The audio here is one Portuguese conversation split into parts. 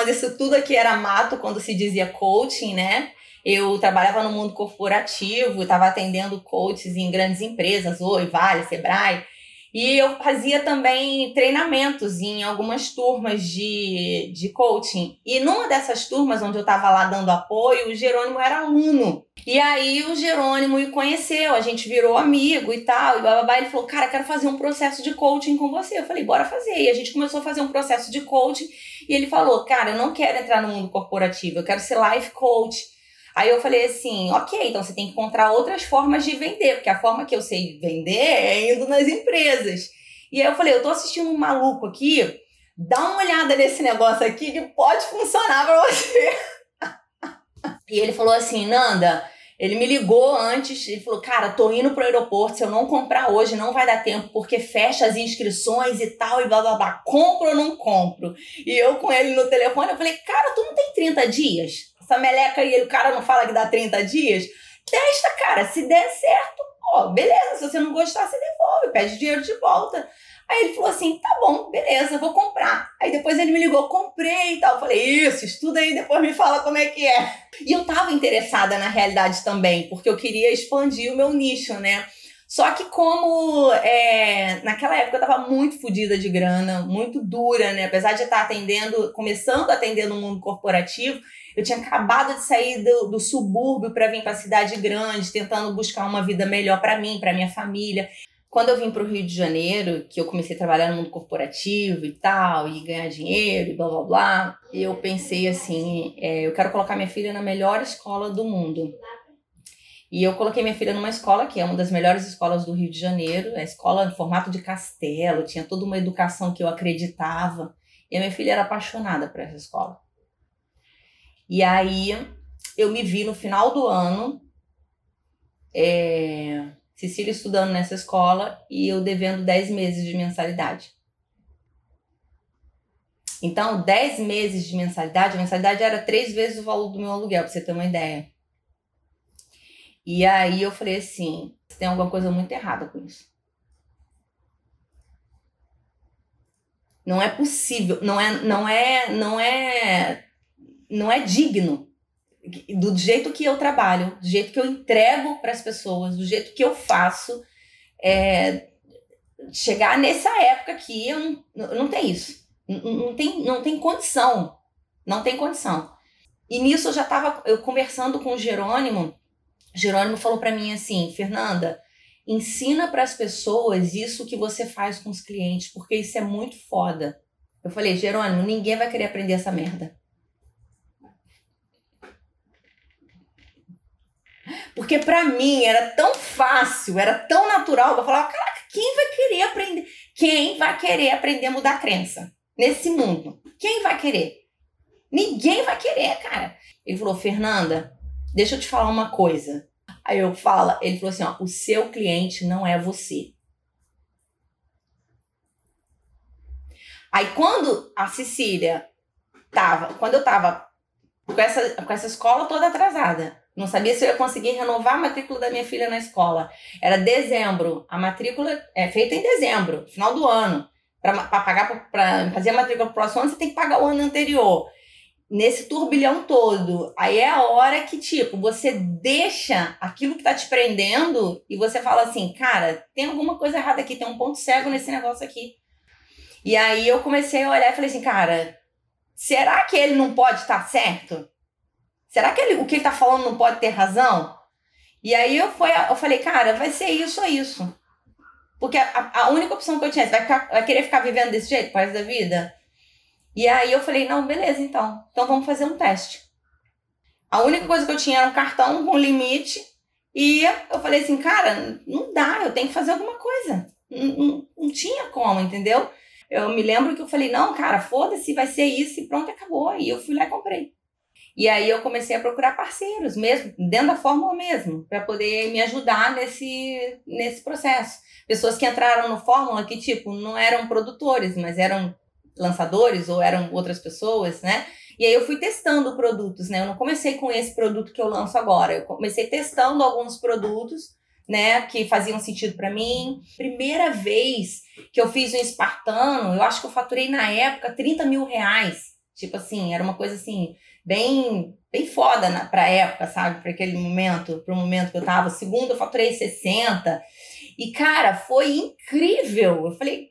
quando isso tudo aqui era mato, quando se dizia coaching, né? Eu trabalhava no mundo corporativo, estava atendendo coaches em grandes empresas, Oi, Vale, Sebrae. E eu fazia também treinamentos em algumas turmas de, de coaching. E numa dessas turmas onde eu estava lá dando apoio, o Jerônimo era aluno. E aí o Jerônimo me conheceu, a gente virou amigo e tal, e bababá. Ele falou, cara, quero fazer um processo de coaching com você. Eu falei, bora fazer. E a gente começou a fazer um processo de coaching. E ele falou, cara, eu não quero entrar no mundo corporativo, eu quero ser life coach. Aí eu falei assim, ok, então você tem que encontrar outras formas de vender, porque a forma que eu sei vender é indo nas empresas. E aí eu falei, eu tô assistindo um maluco aqui, dá uma olhada nesse negócio aqui que pode funcionar para você. e ele falou assim, Nanda, ele me ligou antes, ele falou, cara, tô indo pro aeroporto, se eu não comprar hoje não vai dar tempo, porque fecha as inscrições e tal, e blá blá blá, compro ou não compro? E eu com ele no telefone, eu falei, cara, tu não tem 30 dias? Essa meleca aí, o cara não fala que dá 30 dias, testa, cara. Se der certo, ó, beleza. Se você não gostar, você devolve, pede dinheiro de volta. Aí ele falou assim: tá bom, beleza, vou comprar. Aí depois ele me ligou, comprei e tal. Eu falei: isso, estuda aí, depois me fala como é que é. E eu tava interessada na realidade também, porque eu queria expandir o meu nicho, né? Só que como é, naquela época eu tava muito fodida de grana, muito dura, né? Apesar de estar atendendo, começando a atender no mundo corporativo, eu tinha acabado de sair do, do subúrbio para vir para a cidade grande, tentando buscar uma vida melhor para mim, para minha família. Quando eu vim para o Rio de Janeiro, que eu comecei a trabalhar no mundo corporativo e tal, e ganhar dinheiro e blá blá blá, eu pensei assim: é, eu quero colocar minha filha na melhor escola do mundo. E eu coloquei minha filha numa escola que é uma das melhores escolas do Rio de Janeiro, a escola em formato de castelo, tinha toda uma educação que eu acreditava. E a minha filha era apaixonada por essa escola. E aí eu me vi no final do ano, é, Cecília estudando nessa escola e eu devendo 10 meses de mensalidade. Então, 10 meses de mensalidade, a mensalidade era três vezes o valor do meu aluguel, para você ter uma ideia. E aí eu falei assim: tem alguma coisa muito errada com isso. Não é possível, não é, não é, não é não é digno do jeito que eu trabalho, do jeito que eu entrego para as pessoas, do jeito que eu faço. É, chegar nessa época aqui, eu não, não tem isso. Não, não, tem, não tem condição. Não tem condição. E nisso eu já estava conversando com o Jerônimo. Jerônimo falou para mim assim: Fernanda, ensina para as pessoas isso que você faz com os clientes, porque isso é muito foda. Eu falei, Jerônimo, ninguém vai querer aprender essa merda. Porque para mim era tão fácil, era tão natural, eu falava, caraca, quem vai querer aprender? Quem vai querer aprender a mudar a crença nesse mundo? Quem vai querer? Ninguém vai querer, cara. Ele falou, Fernanda, deixa eu te falar uma coisa. Aí eu falo, ele falou assim, ó, o seu cliente não é você. Aí quando a Cecília tava, quando eu tava com essa, com essa escola toda atrasada, não sabia se eu ia conseguir renovar a matrícula da minha filha na escola. Era dezembro. A matrícula é feita em dezembro, final do ano. Para pagar, para fazer a matrícula pro próximo ano, você tem que pagar o ano anterior. Nesse turbilhão todo. Aí é a hora que, tipo, você deixa aquilo que tá te prendendo e você fala assim, cara, tem alguma coisa errada aqui, tem um ponto cego nesse negócio aqui. E aí eu comecei a olhar e falei assim, cara, será que ele não pode estar tá certo? Será que ele, o que ele tá falando não pode ter razão? E aí eu, foi, eu falei, cara, vai ser isso ou isso. Porque a, a única opção que eu tinha, você vai, ficar, vai querer ficar vivendo desse jeito, paz da vida? E aí eu falei, não, beleza, então. Então vamos fazer um teste. A única coisa que eu tinha era um cartão com limite. E eu falei assim, cara, não dá, eu tenho que fazer alguma coisa. Não, não, não tinha como, entendeu? Eu me lembro que eu falei, não, cara, foda-se, vai ser isso e pronto, acabou. E eu fui lá e comprei. E aí eu comecei a procurar parceiros mesmo, dentro da fórmula mesmo, para poder me ajudar nesse, nesse processo. Pessoas que entraram no fórmula que, tipo, não eram produtores, mas eram lançadores ou eram outras pessoas, né? E aí eu fui testando produtos, né? Eu não comecei com esse produto que eu lanço agora. Eu comecei testando alguns produtos, né, que faziam sentido para mim. Primeira vez que eu fiz um espartano, eu acho que eu faturei na época 30 mil reais Tipo assim, era uma coisa assim, bem, bem foda na, pra época, sabe? Para aquele momento, pro momento que eu tava. Segundo, eu faturei 60. E, cara, foi incrível. Eu falei,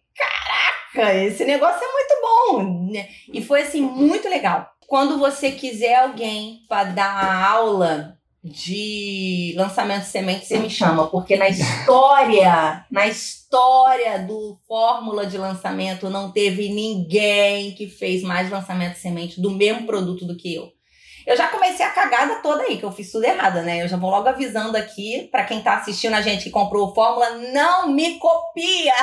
caraca, esse negócio é muito bom. né? E foi, assim, muito legal. Quando você quiser alguém para dar aula de lançamento de semente, você me chama, porque na história, na história do fórmula de lançamento, não teve ninguém que fez mais lançamento de semente do mesmo produto do que eu. Eu já comecei a cagada toda aí, que eu fiz tudo errado, né? Eu já vou logo avisando aqui para quem tá assistindo a gente que comprou o fórmula, não me copia.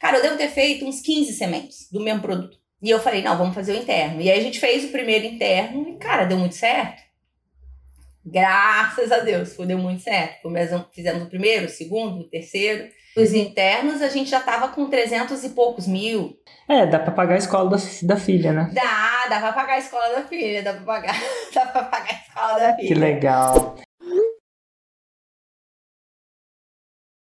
Cara, eu devo ter feito uns 15 sementes do mesmo produto. E eu falei, não, vamos fazer o interno. E aí a gente fez o primeiro interno e, cara, deu muito certo. Graças a Deus, foi, deu muito certo. Começamos, fizemos o primeiro, o segundo, o terceiro. Os internos a gente já tava com 300 e poucos mil. É, dá pra pagar a escola da, da filha, né? Dá, dá pra pagar a escola da filha, dá pra pagar, dá pra pagar a escola da filha. Que legal.